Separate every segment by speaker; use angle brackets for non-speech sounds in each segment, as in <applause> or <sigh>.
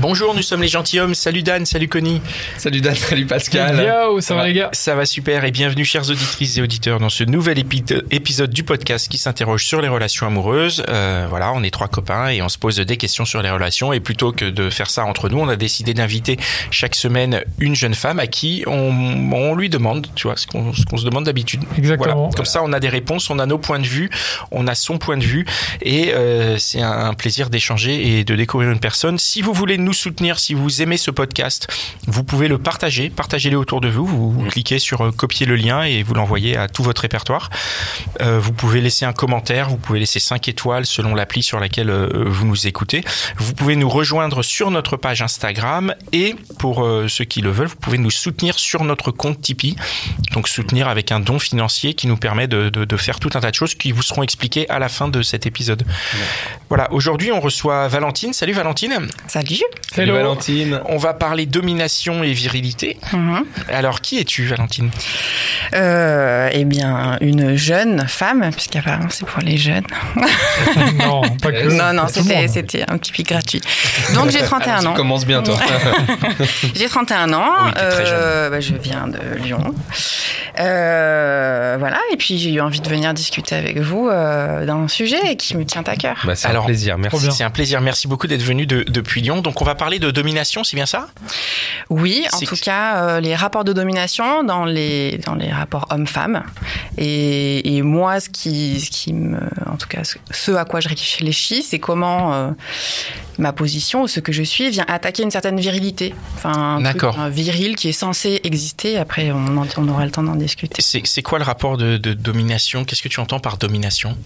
Speaker 1: Bonjour, nous sommes les gentilshommes. Salut Dan, salut Connie.
Speaker 2: Salut Dan, salut Pascal.
Speaker 3: Yo, ça va les gars
Speaker 1: Ça va super et bienvenue chères auditrices et auditeurs dans ce nouvel épi- épisode du podcast qui s'interroge sur les relations amoureuses. Euh, voilà, on est trois copains et on se pose des questions sur les relations et plutôt que de faire ça entre nous, on a décidé d'inviter chaque semaine une jeune femme à qui on, on lui demande, tu vois, ce qu'on ce qu'on se demande d'habitude.
Speaker 3: Exactement.
Speaker 1: Voilà. Comme ça, on a des réponses, on a nos points de vue, on a son point de vue et euh, c'est un, un plaisir d'échanger et de découvrir une personne. Si vous voulez nous soutenir, si vous aimez ce podcast, vous pouvez le partager, partagez-le autour de vous. Vous, vous cliquez sur euh, copier le lien et vous l'envoyez à tout votre répertoire. Euh, vous pouvez laisser un commentaire, vous pouvez laisser 5 étoiles selon l'appli sur laquelle euh, vous nous écoutez. Vous pouvez nous rejoindre sur notre page Instagram et pour euh, ceux qui le veulent, vous pouvez nous soutenir sur notre compte Tipeee. Donc soutenir avec un don financier qui nous permet de, de- de faire tout un tas de choses qui vous seront expliquées à la fin de cet épisode. Voilà, aujourd'hui on reçoit Valentine. Salut Valentine.
Speaker 4: Salut.
Speaker 2: Salut
Speaker 3: Hello.
Speaker 2: Valentine.
Speaker 1: On va parler domination et virilité.
Speaker 4: Mhm.
Speaker 1: Alors qui es-tu Valentine?
Speaker 4: Euh, eh bien, une jeune femme, puisqu'apparemment c'est pour les jeunes. <laughs>
Speaker 3: non, pas que.
Speaker 4: non, non, c'était, un petit pic gratuit. Donc j'ai <laughs> 31
Speaker 2: Alors,
Speaker 4: ans.
Speaker 2: Tu commences bien toi. <laughs>
Speaker 4: J'ai 31 ans.
Speaker 1: Oui, très
Speaker 4: euh, bah, je viens de Lyon. Euh, voilà, et puis j'ai eu envie de venir discuter avec vous euh, d'un sujet qui me tient à cœur.
Speaker 2: bah, c'est
Speaker 1: Alors,
Speaker 2: un plaisir, merci.
Speaker 1: C'est un plaisir. Merci beaucoup d'être venu de- depuis Lyon. Donc on va parler de domination, c'est bien ça?
Speaker 4: Oui, en tout cas, euh, les rapports de domination dans les, dans les rapports hommes-femmes. Et, et moi, ce qui, ce qui me, en tout cas, ce, à quoi je réfléchis, c'est comment euh, ma position, ou ce que je suis, vient attaquer une certaine virilité. Enfin, un truc,
Speaker 1: D'accord.
Speaker 4: un viril qui est censé exister. Après, on, en- on aura le temps d'en discuter.
Speaker 1: C'est quoi le rapport de, de domination? Qu'est-ce que tu entends par domination?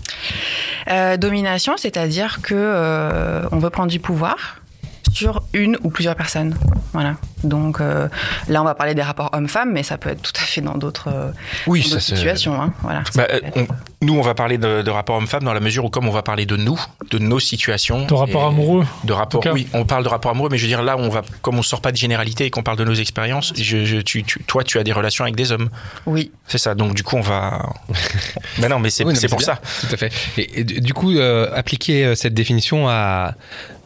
Speaker 4: Euh, domination, c'est-à-dire que on veut prendre du pouvoir sur une ou plusieurs personnes. Voilà. Donc euh, là, on va parler des rapports hommes-femmes, mais ça peut être tout à fait dans d'autres euh,
Speaker 1: Oui,
Speaker 4: situations. hein. Voilà.
Speaker 1: Bah, on- nous, on va parler de, de rapport homme-femme dans la mesure où, comme on va parler de nous, de nos situations,
Speaker 3: De rapport amoureux.
Speaker 1: de rapport. Oui, on parle de rapport amoureux, mais je veux dire là, on va, comme on sort pas de généralité et qu'on parle de nos expériences, je, je- tu, tu- toi, tu as des relations avec des hommes,
Speaker 4: Oui.
Speaker 1: c'est ça. Donc du coup, on va. <laughs> ben non, mais c'est
Speaker 2: Oui,
Speaker 1: pour
Speaker 2: bien.
Speaker 1: ça.
Speaker 2: Tout à fait. Et, et du coup, euh, appliquer euh, cette définition à,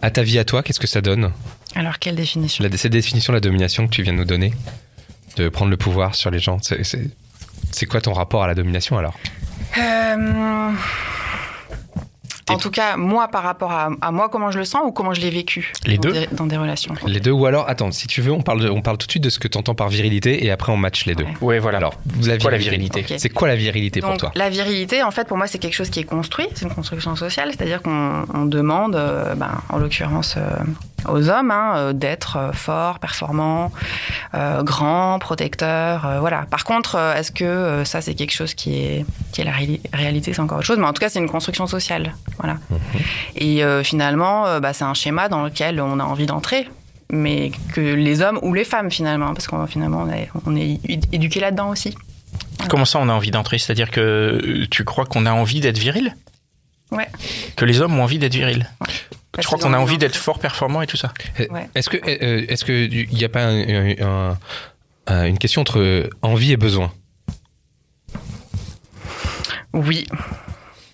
Speaker 2: à ta vie à toi, qu'est-ce que ça donne?
Speaker 4: Alors, quelle définition?
Speaker 2: La, Cette définition de la domination que tu viens de nous donner, de prendre le pouvoir sur les gens, c'est quoi ton rapport à la domination alors?
Speaker 4: Euh, En tout cas, moi, par rapport à, à moi, comment je le sens ou comment je l'ai vécu
Speaker 1: Les
Speaker 4: dans
Speaker 1: deux
Speaker 4: des- dans des relations.
Speaker 2: Les deux ou alors, attends, si tu veux, on parle, de- on parle tout de suite de ce que tu entends par virilité et après on match les deux.
Speaker 4: Ouais.
Speaker 1: Ouais, voilà.
Speaker 2: Alors, la
Speaker 1: Quoi, la
Speaker 2: virilité, C'est quoi la virilité pour toi
Speaker 4: la virilité, en fait, pour moi, c'est quelque chose qui est construit, c'est une construction sociale, c'est-à-dire qu'on on demande, euh, ben, en l'occurrence, euh, aux hommes, hein, euh, d'être euh, forts, performants, euh, grands, protecteurs, euh, voilà. Par contre, est-ce que ça, c'est quelque chose qui est, qui est la réali- réalité, c'est encore autre chose, mais en tout cas, c'est une construction sociale, voilà. Et euh, finalement, bah, c'est un schéma dans lequel on a envie d'entrer. Mais que les hommes ou les femmes finalement, parce qu'on finalement on est, on est éduqués là-dedans aussi.
Speaker 1: Comment ça, on a envie d'entrer? C'est-à-dire que tu crois qu'on a envie d'être viril?
Speaker 4: Ouais.
Speaker 1: Que les hommes ont envie d'être
Speaker 4: Parce
Speaker 1: Tu crois qu'on a envie d'être fort, performant et tout ça
Speaker 4: Ouais.
Speaker 2: Est-ce que euh, est-ce que il n'y a pas un- un- un- une question entre envie et besoin?
Speaker 4: Oui.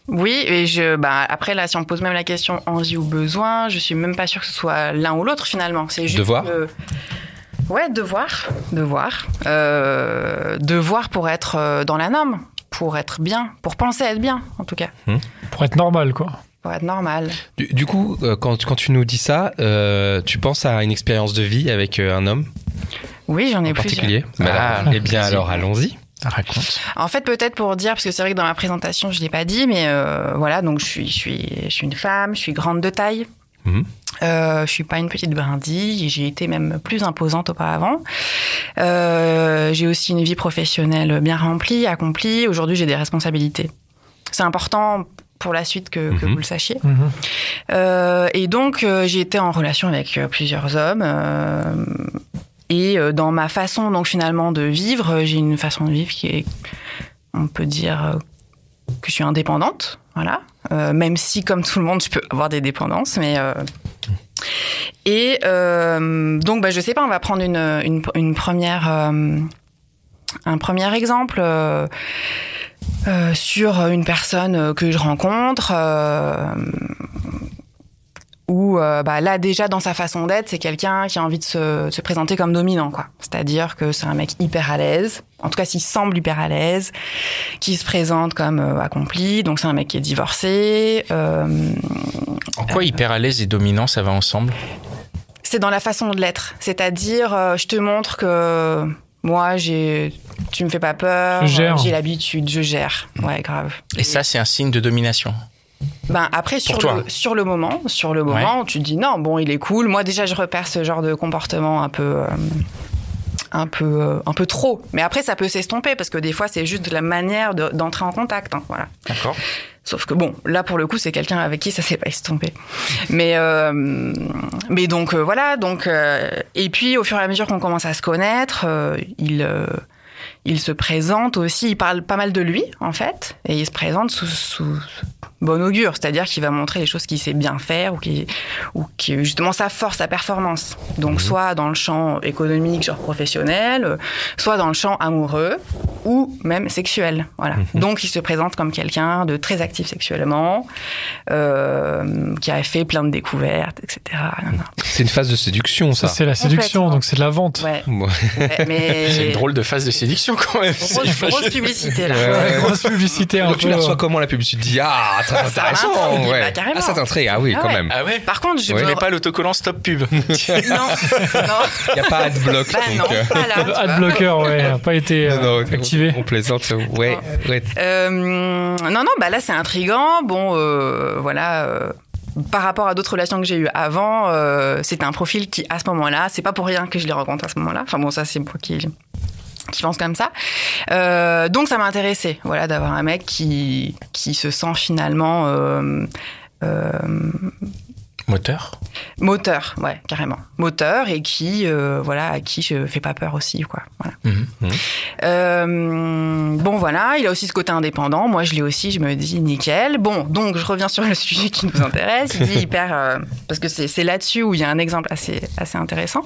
Speaker 4: Oui, et je, bah, après, là, si on pose même la question envie ou besoin, je suis même pas sûre que ce soit l'un ou l'autre finalement. C'est juste.
Speaker 2: Devoir
Speaker 4: que- Ouais, devoir. Devoir. Euh, devoir pour être euh, dans la norme, pour être bien, pour penser être bien, en tout cas,
Speaker 3: Pour être normal, quoi.
Speaker 4: Pour être normal.
Speaker 2: Du, du coup, euh, quand, quand tu nous dis ça, euh, tu penses à une expérience de vie avec euh, un homme?
Speaker 4: Oui, j'en ai
Speaker 2: en
Speaker 4: plusieurs.
Speaker 2: particulier
Speaker 1: Ah,
Speaker 2: Bah, Eh bien, alors allons-y.
Speaker 1: Raconte.
Speaker 4: En fait, peut-être pour dire, parce que c'est vrai que dans ma présentation, je l'ai pas dit, mais euh, voilà, donc je suis, je suis, je suis une femme, je suis grande de taille.
Speaker 2: Mhm.
Speaker 4: Euh, je suis pas une petite brindille, j'ai été même plus imposante auparavant. Euh, j'ai aussi une vie professionnelle bien remplie, accomplie. Aujourd'hui, j'ai des responsabilités. C'est important pour la suite que, que
Speaker 2: Mhm.
Speaker 4: vous le sachiez.
Speaker 3: Mhm.
Speaker 4: Euh, et donc, euh, j'ai été en relation avec euh, plusieurs hommes. euh, et euh, dans ma façon, donc finalement, de vivre, j'ai une façon de vivre qui est, on peut dire, euh, que je suis indépendante. Voilà. Euh, même si, comme tout le monde, je peux avoir des dépendances. Mais. euh, et euh, donc, bah, je sais pas, on va prendre une, une, une première. euh, un premier exemple. Euh, euh, sur une personne euh, que je rencontre, euh, où euh, bah, là déjà dans sa façon d'être, c'est quelqu'un qui a envie de se, de se présenter comme dominant, quoi. C'est-à-dire que c'est un mec hyper à l'aise, en tout cas s'il semble hyper à l'aise, qui se présente comme euh, accompli. Donc c'est un mec qui est divorcé. euh,
Speaker 1: En quoi hyper à l'aise et dominant, ça va ensemble?
Speaker 4: C'est dans la façon de l'être, c'est-à-dire euh, je te montre que moi j'ai, tu me fais pas peur,
Speaker 3: Je gère.
Speaker 4: j'ai l'habitude, je gère. Ouais, grave.
Speaker 1: Et ça, c'est un signe de domination.
Speaker 4: Ben après sur le sur le moment, sur le moment, tu te dis non, bon, il est cool. Moi déjà je repère ce genre de comportement un peu euh, un peu euh, un peu trop. Mais après ça peut s'estomper parce que des fois c'est juste la manière de- d'entrer en contact, hein, voilà.
Speaker 1: D'accord.
Speaker 4: Sauf que bon, là pour le coup, c'est quelqu'un avec qui ça s'est pas estompé. Mais euh, mais donc euh, voilà, donc euh, et puis au fur et à mesure qu'on commence à se connaître, euh, il euh, il se présente aussi, il parle pas mal de lui en fait, et il se présente sous, sous bon augure, c'est-à-dire qu'il va montrer les choses qu'il sait bien faire ou qui ou qui justement sa force, sa performance. Donc soit dans le champ économique, genre professionnel, soit dans le champ amoureux ou même sexuel. Voilà. Donc il se présente comme quelqu'un de très actif sexuellement, euh, qui a fait plein de découvertes, etc.
Speaker 2: C'est une phase de séduction,
Speaker 3: Ça,
Speaker 2: ça.
Speaker 3: c'est la séduction, donc c'est de la vente.
Speaker 4: Ouais,
Speaker 2: Ouais.
Speaker 4: ouais, mais <laughs>
Speaker 1: C'est une drôle de phase de séduction <laughs> quand même.
Speaker 4: grosse, grosse publicité là.
Speaker 2: Ouais.
Speaker 3: Grosse publicité un
Speaker 2: Donc tu la reçois comment la pub Tu te dis ah très
Speaker 4: Ça
Speaker 2: intéressant, ouais.
Speaker 4: bah, carrément.
Speaker 2: ah ça t'intrigue, ah oui
Speaker 4: Ah
Speaker 2: quand
Speaker 4: ouais.
Speaker 2: même.
Speaker 1: Ah ouais
Speaker 4: Par contre, je
Speaker 2: Ouais.
Speaker 1: Je
Speaker 4: me-
Speaker 1: n'ai pas l'autocollant stop pub. <laughs>
Speaker 4: non, <laughs> non,
Speaker 2: Il y a pas adblock
Speaker 4: bah
Speaker 2: donc.
Speaker 4: non,
Speaker 2: euh,
Speaker 4: pas là.
Speaker 3: Adblocker, ouais, n'a pas été euh,
Speaker 2: non, non,
Speaker 3: activé.
Speaker 2: On plaisante, ouais, ouais.
Speaker 4: Euh, non, non, bah là c'est intrigant. Bon, euh, voilà. euh, par rapport à d'autres relations que j'ai eues avant, euh, c'était un profil qui, à ce moment-là, c'est pas pour rien que je les rencontre à ce moment-là. Enfin bon, ça c'est moi qui, qui pense comme ça. Euh, donc ça m'a intéressé, voilà, d'avoir un mec qui, qui se sent finalement euh, euh,
Speaker 1: Moteur
Speaker 4: moteur, ouais, carrément, moteur et qui, euh, voilà, à qui je fais pas peur aussi, quoi. Voilà.
Speaker 1: Mhm.
Speaker 2: Mhm.
Speaker 4: Euh, bon, voilà, il a aussi ce côté indépendant. Moi, je l'ai aussi. Je me dis nickel. Bon, donc je reviens sur le <laughs> sujet qui nous intéresse. Il dit hyper euh, parce que c'est là-dessus où il y a un exemple assez assez intéressant.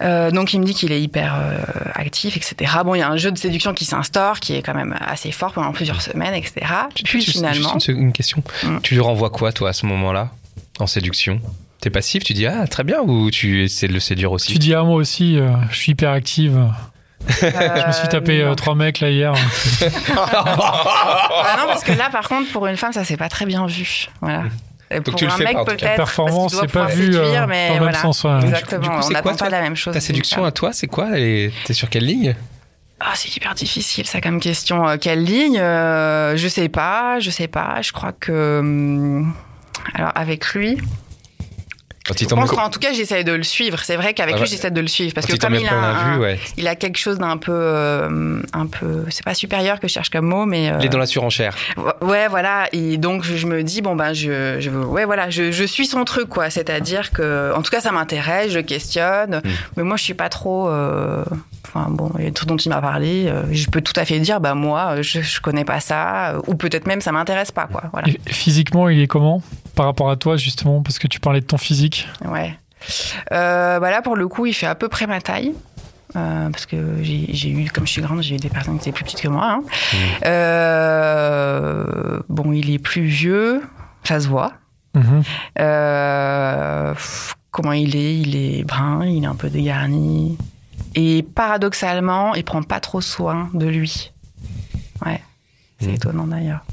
Speaker 4: Donc il me dit qu'il est hyper actif, etc. Bon, il y a un jeu de séduction qui s'instaure, qui est quand même assez fort pendant plusieurs semaines, etc. Puis finalement,
Speaker 2: juste une, une question.
Speaker 4: Mm.
Speaker 2: Tu lui renvoies quoi toi à ce moment-là? En séduction T'es passif, tu dis ah très bien ou tu essaies de le séduire aussi
Speaker 3: Tu dis à moi aussi, euh, je suis hyper active. <laughs> Je me suis tapé euh, trois mecs là hier.
Speaker 4: Ah non, parce que là, par contre, pour une femme, ça s'est pas très bien vu. Voilà. Et pour
Speaker 2: tu le
Speaker 4: un
Speaker 2: fais
Speaker 4: mec, peut-être.
Speaker 3: Performance, c'est pas vu euh,
Speaker 4: mais
Speaker 3: dans le même
Speaker 4: voilà.
Speaker 3: sens. ouais.
Speaker 4: Exactement.
Speaker 2: Du coup,
Speaker 4: on
Speaker 2: c'est
Speaker 4: n'attend
Speaker 2: quoi,
Speaker 4: pas la même chose.
Speaker 2: Ta séduction à toi, c'est quoi T'es sur quelle ligne?
Speaker 4: Ah, c'est hyper difficile, ça, comme question. Euh, quelle ligne Euh, Je sais pas, je sais pas. Je crois que. Alors, avec lui, je pense qu'en tout cas, j'essaie de le suivre. C'est vrai qu'avec
Speaker 2: Ah
Speaker 4: lui,
Speaker 2: ouais.
Speaker 4: j'essaie de le suivre. Parce que comme il a,
Speaker 2: plein la
Speaker 4: un-
Speaker 2: vue, ouais.
Speaker 4: il a quelque chose d'un peu. euh, un peu. C'est pas supérieur que je cherche comme mot, mais. euh,
Speaker 2: Il est dans la surenchère.
Speaker 4: Ouais, voilà. Et donc, je, je me dis, bon, ben, je, ouais, voilà, je, je suis son truc, quoi. C'est-à-dire que, en tout cas, ça m'intéresse, je le questionne.
Speaker 2: Mm.
Speaker 4: Mais moi, je suis pas trop, euh, enfin, bon, il y a des trucs dont il m'a parlé. euh, je peux tout à fait dire, bah, moi, je, je connais pas ça. euh, Ou peut-être même, ça m'intéresse pas, quoi. Voilà.
Speaker 3: Et physiquement, il est comment? Par rapport à toi, justement Parce que tu parlais de ton physique.
Speaker 4: Ouais. Euh, bah là, pour le coup, il fait à peu près ma taille. Euh, parce que j'ai eu, comme je suis grande, j'ai eu des personnes qui étaient plus petites que moi. hein. Euh, bon, il est plus vieux, ça se voit. Euh, pff, comment il est? Il est brun, il est un peu dégarni. Et paradoxalement, il prend pas trop soin de lui. Ouais. C'est
Speaker 2: Mhm.
Speaker 4: étonnant d'ailleurs.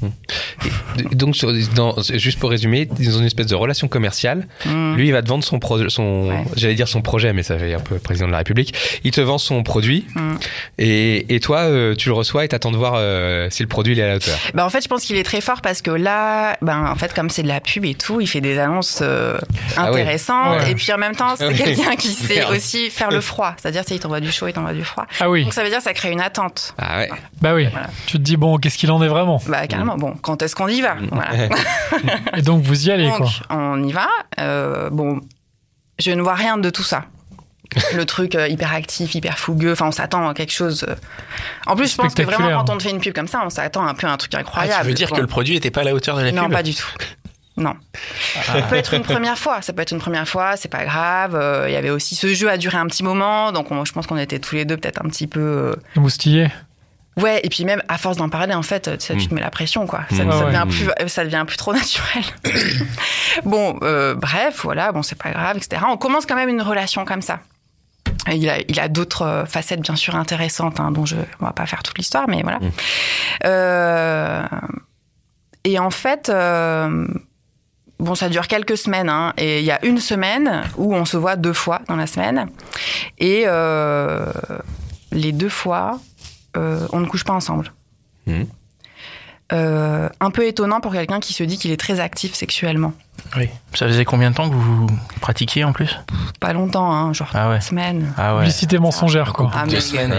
Speaker 2: Donc, sur- dans- juste pour résumer, dans une espèce de relation commerciale,
Speaker 4: Mm.
Speaker 2: lui, il va te vendre son, pro- son
Speaker 4: Ouais.
Speaker 2: j'allais dire son projet, mais ça fait un peu président de la République. Il te vend son produit,
Speaker 4: Mm.
Speaker 2: et, et toi, euh, tu le reçois et t'attends de voir euh, si le produit il est à la hauteur.
Speaker 4: Bah, en fait, je pense qu'il est très fort parce que là, ben, en fait, comme c'est de la pub et tout, il fait des annonces euh,
Speaker 2: Ah ouais.
Speaker 4: intéressantes.
Speaker 3: Ouais.
Speaker 4: Et puis en même temps, c'est <laughs>
Speaker 2: Ouais.
Speaker 4: quelqu'un qui sait
Speaker 2: Merde.
Speaker 4: aussi faire le froid. C'est-à-dire, il t'envoie du chaud, il t'envoie du froid.
Speaker 3: Ah oui,
Speaker 4: Donc ça veut dire que ça crée une attente.
Speaker 2: Ah ouais.
Speaker 3: bah oui.
Speaker 4: Voilà.
Speaker 3: Tu te dis, bon, qu'est-ce qu'il en attendait vraiment?
Speaker 4: Bah carrément. Bon, quand est-ce qu'on y va Voilà.
Speaker 3: Et donc vous y allez,
Speaker 4: Donc,
Speaker 3: quoi.
Speaker 4: on y va. Euh, bon, je ne vois rien de tout ça. Le truc euh, hyper actif, hyper fougueux. Enfin, on s'attend à quelque chose. euh. En plus, je pense que vraiment, quand on te fait une pub comme ça, on s'attend un peu à un truc
Speaker 1: Ah,
Speaker 4: incroyable.
Speaker 1: tu veux dire
Speaker 4: Bon.
Speaker 1: que le produit était pas à la hauteur de la
Speaker 4: Non,
Speaker 1: pub
Speaker 4: pas du tout. Non. Ça peut être une première fois. Ça peut être une première fois. C'est pas grave. Euh, Il y avait aussi ce jeu a duré un petit moment, donc on- je pense qu'on était tous les deux peut-être un petit peu. euh,
Speaker 3: Moustillé.
Speaker 4: Ouais, et puis même à force d'en parler, en fait, tu, sais, tu te mets la pression, quoi. Ça,
Speaker 2: Mm.
Speaker 4: ça
Speaker 3: Ouais,
Speaker 4: devient plus, ça devient plus trop <laughs> naturel. <coughs> bon, euh, bref, voilà, bon, c'est pas grave, etc. On commence quand même une relation comme ça. Il a, il a d'autres euh, facettes, bien sûr, intéressantes, hein, dont je, on va pas faire toute l'histoire, mais voilà. Euh, et en fait, euh, bon, ça dure quelques semaines, hein, et il y a une semaine où on se voit deux fois dans la semaine, et les deux fois, on ne couche pas ensemble.
Speaker 2: Mhm.
Speaker 4: Euh, un peu étonnant pour quelqu'un qui se dit qu'il est très actif sexuellement.
Speaker 1: Oui. Ça faisait combien de temps que vous pratiquiez en plus?
Speaker 4: Pas longtemps, hein, genre
Speaker 1: Ah ouais.
Speaker 4: semaines.
Speaker 1: Ah ouais.
Speaker 3: Publicité mensongère, quoi.
Speaker 4: Ah,
Speaker 1: Deux
Speaker 4: mais-
Speaker 1: semaines.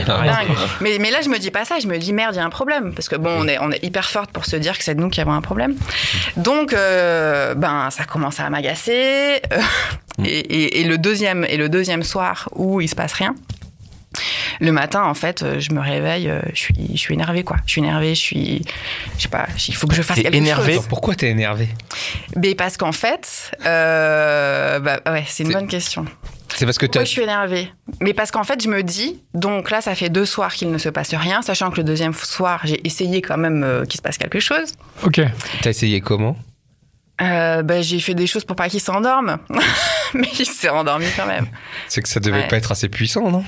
Speaker 4: Mais, mais là, je me dis pas ça. Je me dis merde, il y a un problème. Parce que bon, on est, on est hyper forte pour se dire que c'est nous qui avons un problème. Donc, euh, ben, ça commence à m'agacer. Euh, et, et- et le deuxième, et le deuxième soir où il se passe rien. Le matin, en fait, euh, je me réveille, euh, je suis, je suis énervée, quoi. Je suis énervée, je suis, je sais pas, il faut que je fasse quelque
Speaker 1: énervée
Speaker 4: chose.
Speaker 2: Pourquoi t'es énervé
Speaker 4: Mais parce qu'en fait, euh, bah ouais, c'est une bonne question.
Speaker 2: C'est parce que
Speaker 4: Pourquoi je suis énervée? Mais parce qu'en fait, je me dis, donc là, ça fait deux soirs qu'il ne se passe rien, sachant que le deuxième soir, j'ai essayé quand même euh, qu'il se passe quelque chose.
Speaker 3: Ok.
Speaker 2: T'as essayé comment?
Speaker 4: Euh, bah, j'ai fait des choses pour pas qu'il s'endorme, <laughs> mais il s'est endormi quand même.
Speaker 2: C'est que ça devait
Speaker 4: Ouais.
Speaker 2: pas être assez puissant, non?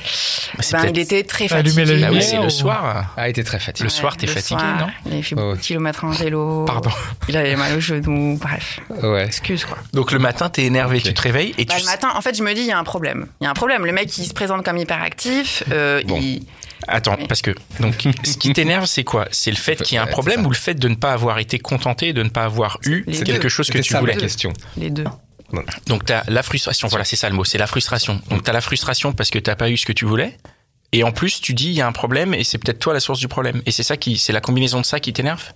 Speaker 1: Mais c'est
Speaker 4: Ben, il était très fatigué.
Speaker 3: la
Speaker 1: oui,
Speaker 3: lumière
Speaker 1: c'est
Speaker 3: ou-
Speaker 1: le soir.
Speaker 2: Ah, il était très fatigué.
Speaker 1: Le soir, t'es fatigué,
Speaker 4: soir,
Speaker 1: non?
Speaker 4: Il avait fait beaucoup de kilomètres en vélo.
Speaker 1: Pardon.
Speaker 4: Il avait mal au genou, bref.
Speaker 2: Ouais.
Speaker 4: Excuse, quoi.
Speaker 1: Donc le matin, t'es énervé, tu te réveilles et
Speaker 4: Bah,
Speaker 1: tu
Speaker 4: le matin, en fait, je me dis, il y a un problème. Il y a un problème. Le mec, il se présente comme hyperactif. Euh,
Speaker 2: Bon.
Speaker 4: il...
Speaker 1: Attends, parce que donc <laughs> ce qui t'énerve, c'est quoi? C'est le fait qu'il y ait un problème ou le fait de ne pas avoir été contenté, de ne pas avoir eu
Speaker 4: Les
Speaker 1: quelque
Speaker 4: deux.
Speaker 1: chose que tu
Speaker 2: ça,
Speaker 1: voulais?
Speaker 2: ma question.
Speaker 4: Les deux.
Speaker 1: Donc t'as la frustration, voilà, c'est ça le mot, c'est la frustration. Donc t'as la frustration parce que t'as pas eu ce que tu voulais. Et en plus, tu dis il y a un problème et c'est peut-être toi la source du problème. Et c'est ça qui, c'est la combinaison de ça qui t'énerve?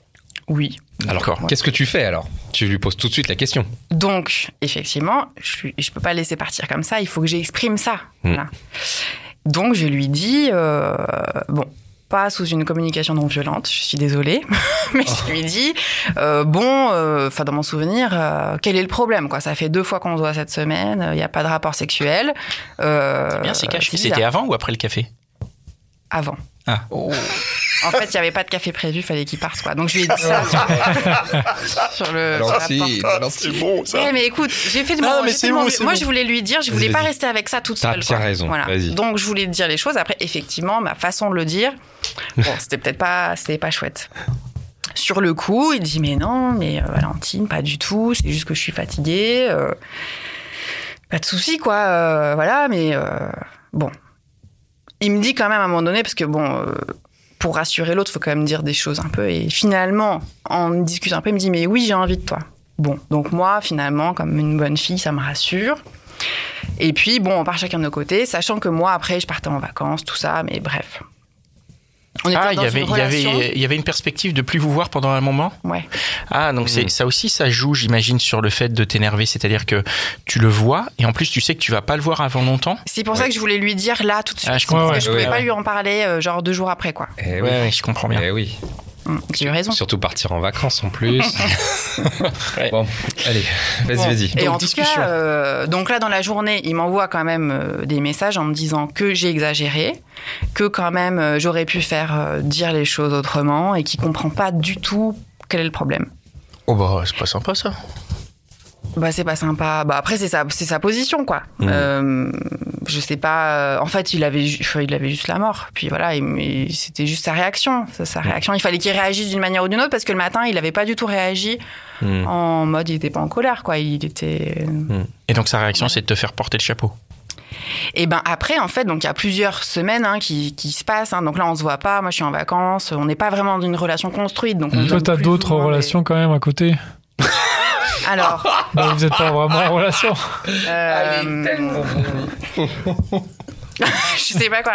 Speaker 4: Oui.
Speaker 1: D'accord.
Speaker 2: Qu'est-ce que tu fais alors? Tu lui poses tout de suite la question.
Speaker 4: Donc, effectivement, je, je peux pas laisser partir comme ça. Il faut que j'exprime ça.
Speaker 2: Mm.
Speaker 4: Voilà. Donc, je lui dis, euh, bon, pas sous une communication non violente, je suis désolée, <laughs> mais je lui dis, euh, bon, euh, enfin dans mon souvenir, quel est le problème quoi? Ça fait deux fois qu'on se voit cette semaine, il n'y a pas de rapport sexuel.
Speaker 1: C'est bien, c'est caché. C'était avant ou après le café?
Speaker 4: Avant.
Speaker 1: Ah. <laughs>
Speaker 4: En fait, il n'y avait pas de café prévu, il fallait qu'il parte quoi. Donc je lui ai dit ça <laughs> sur, le.
Speaker 1: C'est bon ça.
Speaker 4: Ouais, mais écoute, j'ai fait de
Speaker 1: Ah,
Speaker 4: mon,
Speaker 1: mais c'est bon,
Speaker 4: Moi, je voulais lui dire, je voulais pas rester avec ça toute
Speaker 2: T'as
Speaker 4: seule.
Speaker 2: bien
Speaker 4: quoi.
Speaker 2: raison,
Speaker 4: Voilà. Donc, je voulais dire les choses. Après, effectivement, ma façon de le dire, bon, c'était peut-être pas, c'était pas chouette. Sur le coup, il dit mais non, mais euh, Valentine, pas du tout. C'est juste que je suis fatiguée. euh, pas de souci, quoi. euh, voilà, mais euh, bon. Il me dit quand même à un moment donné, parce que bon, euh, pour rassurer l'autre, faut quand même dire des choses un peu. Et finalement, en discutant un peu, il me dit mais oui, j'ai envie de toi. Bon, donc moi, finalement, comme une bonne fille, ça me rassure. Et puis, bon, on part chacun de nos côtés, sachant que moi, après, je partais en vacances, tout ça, mais bref. On était
Speaker 1: Ah, il y avait,
Speaker 4: une
Speaker 1: il y avait, il y avait une perspective de plus vous voir pendant un moment.
Speaker 4: Ouais.
Speaker 1: Ah, donc c'est ça aussi, ça joue, j'imagine, sur le fait de t'énerver, c'est-à-dire que tu le vois et en plus tu sais que tu vas pas le voir avant longtemps.
Speaker 4: C'est pour ça que je voulais lui dire là tout de suite.
Speaker 1: Ah, je
Speaker 4: parce
Speaker 1: comprends.
Speaker 4: que je
Speaker 2: Ouais,
Speaker 4: pouvais
Speaker 2: ouais.
Speaker 4: pas lui en parler euh, genre deux jours après, quoi.
Speaker 2: Eh
Speaker 1: Ouais,
Speaker 2: oui.
Speaker 1: ouais, je comprends bien.
Speaker 2: Eh oui.
Speaker 4: J'ai eu raison.
Speaker 2: Surtout partir en vacances en plus. <laughs> Bon, allez, vas-y,
Speaker 4: Bon.
Speaker 2: vas-y.
Speaker 4: Et
Speaker 1: Donc,
Speaker 4: en tout
Speaker 1: discussion.
Speaker 4: cas, euh, donc là dans la journée, il m'envoie quand même euh, des messages en me disant que j'ai exagéré, que quand même euh, j'aurais pu faire euh, dire les choses autrement et qu'il comprend pas du tout quel est le problème.
Speaker 1: Oh bah c'est pas sympa ça.
Speaker 4: Bah c'est pas sympa. Bah après c'est sa c'est sa position quoi.
Speaker 2: Mhm.
Speaker 4: Euh, je sais pas. euh, En fait il avait il avait juste la mort. Puis voilà, il- il- c'était juste sa réaction. Sa, sa réaction. Il fallait qu'il réagisse d'une manière ou d'une autre parce que le matin il avait pas du tout réagi
Speaker 2: Hmm.
Speaker 4: en mode il était pas en colère quoi. Il était.
Speaker 1: Et donc sa réaction c'est de te faire porter le chapeau.
Speaker 4: Et ben après, en fait, donc il y a plusieurs semaines hein, qui, qui se passent. hein. Donc là, on se voit pas. Moi, je suis en vacances. On n'est pas vraiment dans une relation construite. Donc on
Speaker 3: Toi, t'as d'autres
Speaker 4: des-
Speaker 3: relations quand même à côté? <laughs>
Speaker 4: Alors, <laughs>
Speaker 3: Bah, vous êtes pas vraiment en relation.
Speaker 4: euh, <laughs> je sais pas quoi.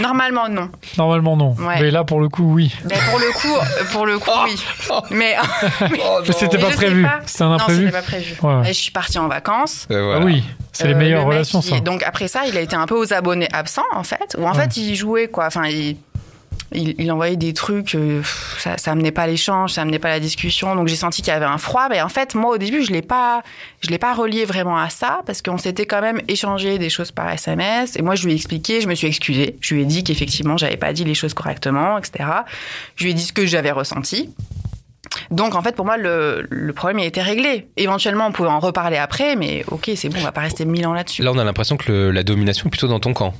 Speaker 4: Normalement, non.
Speaker 3: Normalement, non.
Speaker 4: Ouais.
Speaker 3: Mais là, pour le coup, oui.
Speaker 4: Mais pour le coup, pour le coup, oui. <laughs> Mais,
Speaker 3: Mais c'était
Speaker 4: mais
Speaker 3: pas prévu. C'était un
Speaker 4: Non,
Speaker 3: imprévu.
Speaker 4: c'était pas prévu.
Speaker 3: Ouais.
Speaker 4: Et je suis partie en vacances.
Speaker 3: Ah oui, c'est les
Speaker 4: Euh,
Speaker 3: meilleures
Speaker 4: le mec,
Speaker 3: relations,
Speaker 4: il-
Speaker 3: ça.
Speaker 4: Donc après ça, il a été un peu aux abonnés absents, en fait, où en
Speaker 3: Ouais.
Speaker 4: fait, il jouait, quoi. Enfin, il, il, envoyait des trucs, euh, ça, ça amenait pas l'échange, ça amenait pas la discussion. Donc j'ai senti qu'il y avait un froid. Mais en fait, moi, au début, je l'ai pas, je l'ai pas relié vraiment à ça, parce qu'on s'était quand même échangé des choses par SMS. Et moi, je lui ai expliqué, je me suis excusée. Je lui ai dit qu'effectivement, j'avais pas dit les choses correctement, etc. Je lui ai dit ce que j'avais ressenti. Donc en fait pour moi le, problème il était réglé. Éventuellement on pouvait en reparler après, mais ok c'est bon on va pas rester mille ans là-dessus.
Speaker 2: Là, on a l'impression que la domination est plutôt dans ton camp.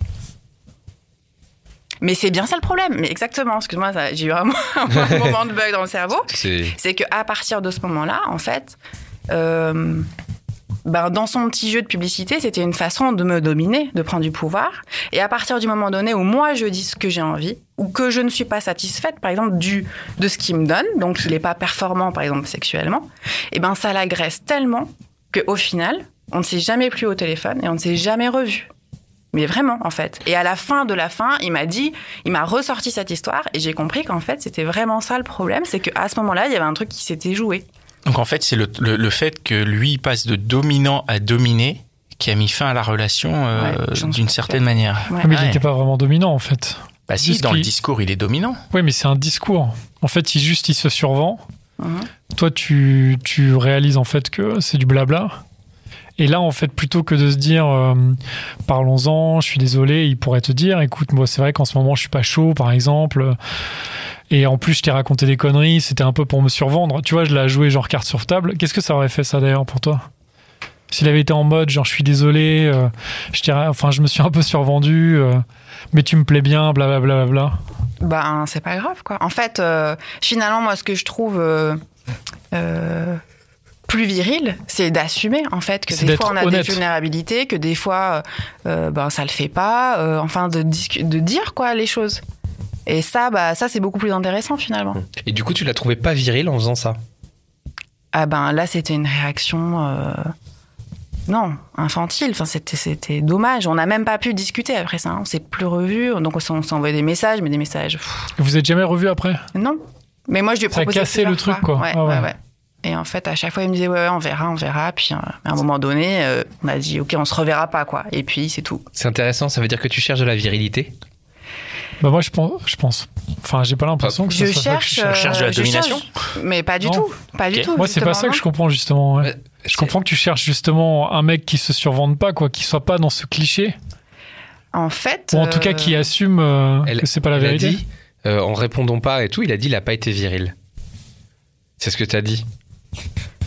Speaker 4: Mais c'est bien ça le problème. Mais exactement, excuse-moi, j'ai eu un, mo- <laughs> un moment de bug dans le cerveau. <laughs>
Speaker 2: C'est
Speaker 4: C'est qu'à partir de ce moment-là, en fait, euh, ben, dans son petit jeu de publicité, c'était une façon de me dominer, de prendre du pouvoir. Et à partir du moment donné où moi je dis ce que j'ai envie, ou que je ne suis pas satisfaite, par exemple, du, de ce qu'il me donne, donc il n'est pas performant, par exemple, sexuellement, et ben ça l'agresse tellement qu'au final, on ne s'est jamais plus au téléphone et on ne s'est jamais revu. Mais vraiment, en fait. Et à la fin de la fin, il m'a dit, il m'a ressorti cette histoire et j'ai compris qu'en fait, c'était vraiment ça le problème, c'est qu'à ce moment-là, il y avait un truc qui s'était joué.
Speaker 1: Donc en fait, c'est le, le, le fait que lui passe de dominant à dominé qui a mis fin à la relation euh,
Speaker 4: Ouais,
Speaker 1: d'une certaine manière.
Speaker 4: Ouais.
Speaker 3: Ah, mais il n'était pas vraiment dominant, en fait.
Speaker 1: Bah si,
Speaker 3: Juste
Speaker 1: dans le discours, il est dominant.
Speaker 3: Oui, mais c'est un discours. En fait, il juste, il se survend.
Speaker 4: Mhm.
Speaker 3: Toi, tu, tu réalises en fait que c'est du blabla. Et là, en fait, plutôt que de se dire, euh, parlons-en, je suis désolé, il pourrait te dire, écoute, moi, c'est vrai qu'en ce moment, je suis pas chaud, par exemple. Et en plus, je t'ai raconté des conneries, c'était un peu pour me survendre. Tu vois, je l'ai joué genre carte sur table. Qu'est-ce que ça aurait fait, ça, d'ailleurs, pour toi? S'il avait été en mode, genre, je suis désolé, euh, je enfin, je me suis un peu survendu, euh, mais tu me plais bien, blablabla. Bla, bla, bla.
Speaker 4: Ben, c'est pas grave, quoi. En fait, finalement, moi, ce que je trouve plus viril, c'est d'assumer, en fait, que
Speaker 3: C'est
Speaker 4: des fois, on a
Speaker 3: honnête.
Speaker 4: des vulnérabilités, que des fois, euh, ben, ça le fait pas. euh, enfin, de, de dire, quoi, les choses. Et ça, bah, ça, c'est beaucoup plus intéressant, finalement.
Speaker 2: Et du coup, tu l'as trouvé pas viril en faisant ça?
Speaker 4: Ah ben, là, c'était une réaction... euh, Non, infantile. Enfin, c'était, c'était dommage. On n'a même pas pu discuter après ça. hein. On s'est plus revus. Donc, on envoyé des messages, mais des messages. pff,
Speaker 3: Vous êtes jamais revu après?
Speaker 4: Non. Mais moi, je lui ai
Speaker 3: Ça a
Speaker 4: proposé.
Speaker 3: cassé le truc,
Speaker 4: fois.
Speaker 3: quoi.
Speaker 4: Ouais,
Speaker 3: Ah ouais.
Speaker 4: ouais, ouais. Et en fait, à chaque fois, il me disait, ouais, ouais, on verra, on verra. Puis, euh, à un moment donné, euh, on a dit, OK, on se reverra pas, quoi. Et puis, c'est tout.
Speaker 2: C'est intéressant, ça veut dire que tu cherches de la virilité?
Speaker 3: Bah moi je pense, je pense. Enfin, j'ai pas l'impression que
Speaker 4: Je
Speaker 3: ça ça que
Speaker 4: cherche.
Speaker 3: je cherche.
Speaker 1: cherches de la
Speaker 4: je
Speaker 1: domination?
Speaker 4: Cherche- Mais pas du
Speaker 3: Non.
Speaker 4: tout. Pas du
Speaker 1: Ok.
Speaker 4: tout.
Speaker 3: Moi, c'est pas ça que je comprends justement. ouais. Je comprends que tu cherches justement un mec qui se survende pas, quoi, qui soit pas dans ce cliché,
Speaker 4: En fait.
Speaker 3: ou en tout cas
Speaker 4: euh,
Speaker 3: qui assume euh,
Speaker 2: Elle-
Speaker 3: que c'est pas la
Speaker 2: il a
Speaker 3: vérité.
Speaker 2: dit, euh, en répondant pas et tout, il a dit il a pas été viril. C'est ce que t'as dit.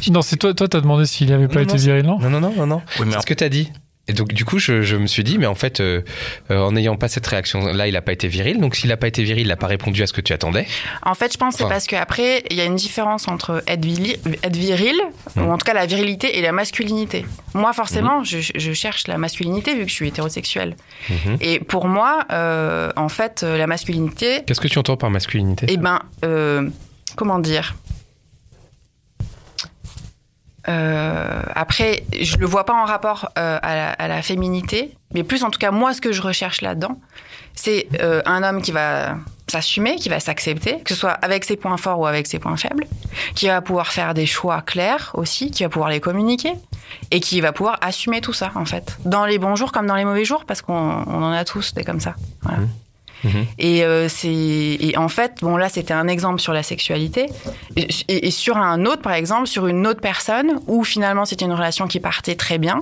Speaker 3: Non, c'est toi, toi, t'as demandé s'il avait pas
Speaker 2: Non,
Speaker 3: été
Speaker 2: non,
Speaker 3: viril, non
Speaker 2: Non, non, non, non, non.
Speaker 1: Oui, mais
Speaker 2: C'est ce que t'as dit. Et donc, du coup, je, je me suis dit, mais en fait, euh, euh, en n'ayant pas cette réaction-là, il a pas été viril. Donc, s'il a pas été viril, il a pas répondu à ce que tu attendais.
Speaker 4: En fait, je pense que c'est
Speaker 2: Enfin.
Speaker 4: parce qu'après, il y a une différence entre être, vili- être viril, ou en tout cas la virilité, et la masculinité. Moi, forcément, je, je cherche la masculinité vu que je suis hétérosexuelle.
Speaker 2: Mhm.
Speaker 4: Et pour moi, euh, en fait, la masculinité,
Speaker 2: Qu'est-ce que tu entends par masculinité?
Speaker 4: Eh ben, euh, comment dire? Euh, après, je le vois pas en rapport euh, à, la, à la féminité, mais plus en tout cas moi ce que je recherche là-dedans, c'est euh, un homme qui va s'assumer, qui va s'accepter, que ce soit avec ses points forts ou avec ses points faibles, qui va pouvoir faire des choix clairs aussi, qui va pouvoir les communiquer et qui va pouvoir assumer tout ça en fait, dans les bons jours comme dans les mauvais jours, parce qu'on on en a tous des comme ça. Voilà.
Speaker 2: Mhm.
Speaker 4: Et, euh, en fait, bon là c'était un exemple sur la sexualité et, sur un autre par exemple sur une autre personne où finalement c'était une relation qui partait très bien.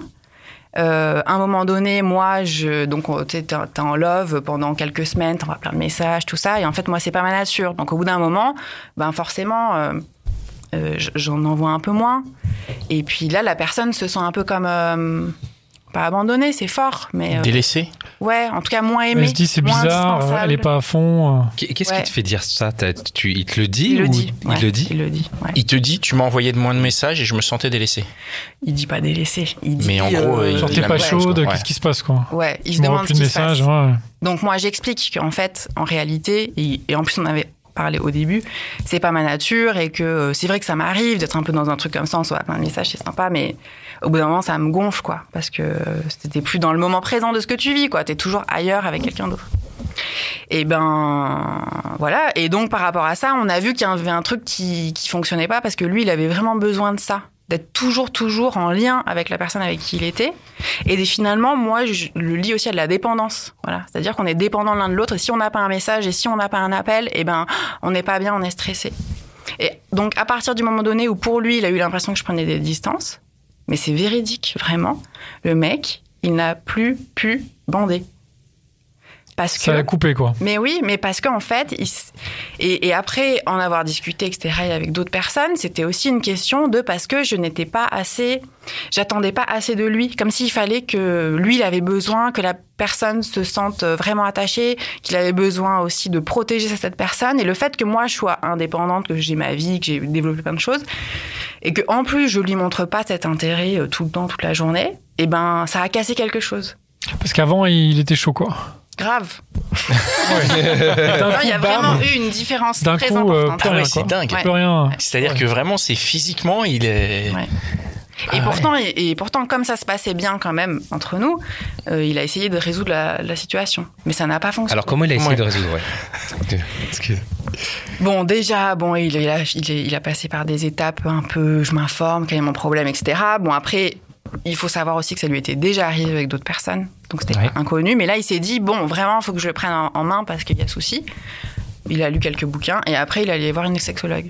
Speaker 4: Euh, à un moment donné, moi, je donc on- t'es en love pendant quelques semaines, t'envoies plein de messages, tout ça, et en fait moi c'est pas ma nature. Donc au bout d'un moment, ben forcément, euh, euh, j'en envoie un peu moins. Et puis là, la personne se sent un peu comme pas abandonnée, c'est fort, mais euh,
Speaker 1: délaissé.
Speaker 4: ouais, en tout cas moins aimée.
Speaker 3: Elle se dit c'est bizarre, elle est pas à fond. euh.
Speaker 2: Qu'est- Qu'est-ce
Speaker 4: Ouais.
Speaker 2: qui te fait dire ça? Tu, Il te le dit
Speaker 4: Il le
Speaker 2: ou
Speaker 4: dit.
Speaker 2: Il
Speaker 4: ouais,
Speaker 2: le dit?
Speaker 4: Il le dit. ouais.
Speaker 1: Il te dit, tu m'as envoyé de moins de messages et je me sentais délaissé.
Speaker 4: Il dit pas délaissé. Il dit.
Speaker 1: Mais en gros, euh, il
Speaker 3: pas chaude, qu'est-ce qui se passe quoi?
Speaker 4: Ouais, il se demande
Speaker 3: plus
Speaker 4: ce
Speaker 3: de
Speaker 4: qui se passe.
Speaker 3: messages, ouais.
Speaker 4: Donc moi j'explique qu'en fait, en réalité, et, et en plus on avait parlé au début, c'est pas ma nature et que euh, c'est vrai que ça m'arrive d'être un peu dans un truc comme ça, on s'envoie plein de messages, c'est sympa, mais au bout d'un moment ça me gonfle quoi, parce que c'était plus dans le moment présent de ce que tu vis quoi, t'es toujours ailleurs avec quelqu'un d'autre. Et ben voilà. Et donc par rapport à ça, on a vu qu'il y avait un truc qui qui fonctionnait pas parce que lui, il avait vraiment besoin de ça, d'être toujours toujours en lien avec la personne avec qui il était. Et finalement, moi, je le lis aussi à de la dépendance. Voilà, c'est-à-dire qu'on est dépendant l'un de l'autre. Et si on n'a pas un message et si on n'a pas un appel, et ben on n'est pas bien, on est stressé. Et donc à partir du moment donné où pour lui, il a eu l'impression que je prenais des distances, mais c'est véridique vraiment, le mec, il n'a plus pu bander. Parce
Speaker 3: Ça a coupé, quoi.
Speaker 4: mais oui, mais parce qu'en fait, il et, et après en avoir discuté, etc., et avec d'autres personnes, c'était aussi une question de parce que je n'étais pas assez, j'attendais pas assez de lui, comme s'il fallait que lui, il avait besoin que la personne se sente vraiment attachée, qu'il avait besoin aussi de protéger cette personne, et le fait que moi je sois indépendante, que j'ai ma vie, que j'ai développé plein de choses, et que en plus je lui montre pas cet intérêt euh, tout le temps, toute la journée, et ben ça a cassé quelque chose.
Speaker 3: Parce qu'avant, il était chaud, quoi.
Speaker 4: Grave. Il y a vraiment eu une différence
Speaker 3: D'un
Speaker 4: très
Speaker 3: coup, euh,
Speaker 4: importante.
Speaker 1: Ah ouais, c'est dingue.
Speaker 4: Ouais.
Speaker 3: Plus rien.
Speaker 1: C'est-à-dire que vraiment, c'est physiquement, il est.
Speaker 4: Ouais.
Speaker 1: Ah
Speaker 4: Et
Speaker 1: ouais.
Speaker 4: pourtant, et, et pourtant, comme ça se passait bien quand même entre nous, euh, il a essayé de résoudre la, la situation, mais ça n'a pas fonctionné.
Speaker 2: Alors comment il a essayé
Speaker 1: Ouais.
Speaker 2: de résoudre ouais.
Speaker 4: Bon, déjà, bon, il, il a, il a passé par des étapes un peu, je m'informe, quel est mon problème, etc. Bon, après, il faut savoir aussi que ça lui était déjà arrivé avec d'autres personnes, donc c'était
Speaker 1: Ouais.
Speaker 4: inconnu. Mais là, il s'est dit, bon, vraiment, il faut que je le prenne en, en main parce qu'il y a souci. Il a lu quelques bouquins et après, il allait voir une sexologue.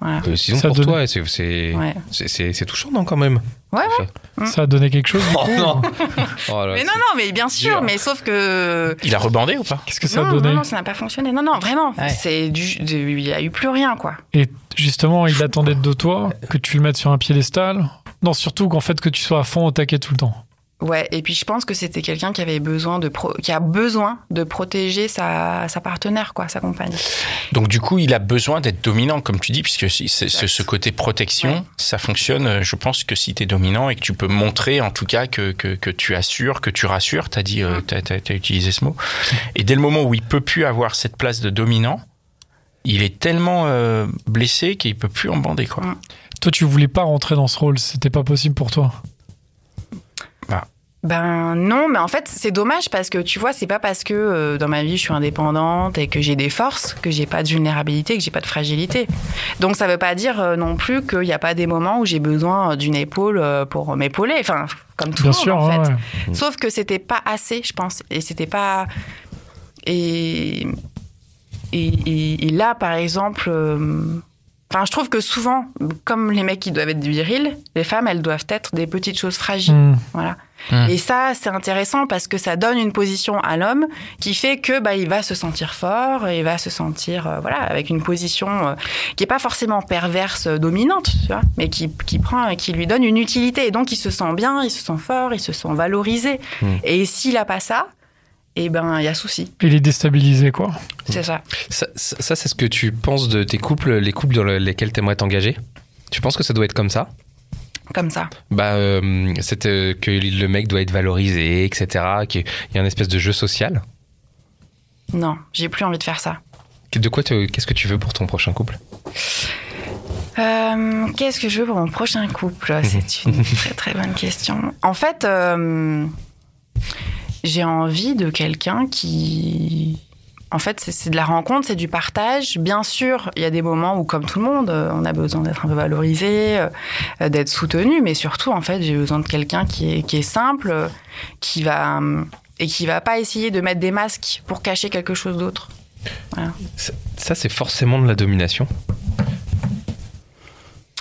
Speaker 4: Voilà.
Speaker 2: Euh, sinon
Speaker 3: Ça
Speaker 2: pour
Speaker 3: donne-
Speaker 2: toi, c'est c'est
Speaker 4: Ouais.
Speaker 2: c'est- c'est- c'est touchant non quand même.
Speaker 4: Ouais, ouais.
Speaker 3: Mm. Ça a donné quelque chose, du
Speaker 2: Oh
Speaker 3: coup
Speaker 2: non. <laughs> Oh là,
Speaker 4: Mais non, non, mais bien sûr,
Speaker 2: dur.
Speaker 4: mais sauf que
Speaker 1: Il a rebandé ou pas
Speaker 3: Qu'est-ce que ça a
Speaker 4: non,
Speaker 3: donné
Speaker 4: non, non, ça n'a pas fonctionné. Non, non, vraiment.
Speaker 1: Ouais.
Speaker 4: C'est du, du- il n'y a eu plus rien, quoi.
Speaker 3: Et justement, il attendait de toi que tu le mettes sur un piédestal. Non, surtout qu'en fait, que tu sois à fond au taquet tout le temps.
Speaker 4: Ouais, et puis je pense que c'était quelqu'un qui avait besoin de pro- qui a besoin de protéger sa, sa partenaire, quoi, sa compagne.
Speaker 1: Donc du coup, il a besoin d'être dominant, comme tu dis, puisque ce, ce côté protection,
Speaker 4: Ouais.
Speaker 1: ça fonctionne, euh, je pense que si tu es dominant et que tu peux montrer en tout cas que, que, que tu assures, que tu rassures, tu as, dit, euh, t'as, t'as- t'as utilisé ce mot, et dès le moment où il peut plus avoir cette place de dominant, il est tellement euh, blessé qu'il peut plus en bander. Quoi.
Speaker 4: Mm.
Speaker 3: Toi, tu voulais pas rentrer dans ce rôle. C'était pas possible pour toi?
Speaker 4: Ben non, mais en fait c'est dommage parce que tu vois, c'est pas parce que euh, dans ma vie je suis indépendante et que j'ai des forces que j'ai pas de vulnérabilité, que j'ai pas de fragilité. Donc ça veut pas dire euh, non plus qu'il n'y a pas des moments où j'ai besoin euh, d'une épaule euh, pour m'épauler, enfin comme tout
Speaker 3: Bien
Speaker 4: le monde
Speaker 3: sûr,
Speaker 4: en fait.
Speaker 3: ouais, ouais.
Speaker 4: Sauf que c'était pas assez, je pense. Et c'était pas. Et, et, et- et là, par exemple. Enfin, je trouve que souvent, comme les mecs qui doivent être virils, les femmes, elles doivent être des petites choses fragiles.
Speaker 3: Mm.
Speaker 4: Voilà.
Speaker 1: Mm.
Speaker 4: Et ça, c'est intéressant parce que ça donne une position à l'homme qui fait que bah, il va se sentir fort, et il va se sentir euh, voilà avec une position euh, qui est pas forcément perverse, euh, dominante, tu vois, mais qui, qui prend et qui lui donne une utilité. Et donc, il se sent bien, il se sent fort, il se sent valorisé.
Speaker 2: Mm.
Speaker 4: Et s'il a pas ça, eh ben, il y a souci.
Speaker 3: Il est déstabilisé, quoi.
Speaker 4: C'est ça.
Speaker 2: Ça, ça- ça, c'est ce que tu penses de tes couples, les couples dans lesquels tu aimerais t'engager? Tu penses que ça doit être comme ça?
Speaker 4: Comme ça.
Speaker 2: bah, euh, c'est euh, que le mec doit être valorisé, etc. Qu'il y a un espèce de jeu social?
Speaker 4: Non, j'ai plus envie de faire ça.
Speaker 2: De quoi qu'est-ce que tu veux pour ton prochain couple?
Speaker 4: Euh, Qu'est-ce que je veux pour mon prochain couple? C'est <laughs> une très très bonne question. En fait, euh, j'ai envie de quelqu'un qui... En fait, c'est- de la rencontre, c'est du partage. Bien sûr, il y a des moments où, comme tout le monde, euh, on a besoin d'être un peu valorisé, euh, d'être soutenu, mais surtout, en fait, j'ai besoin de quelqu'un qui est, qui est simple, qui va euh, et qui va pas essayer de mettre des masques pour cacher quelque chose d'autre.
Speaker 2: Ça, ça, c'est forcément de la domination?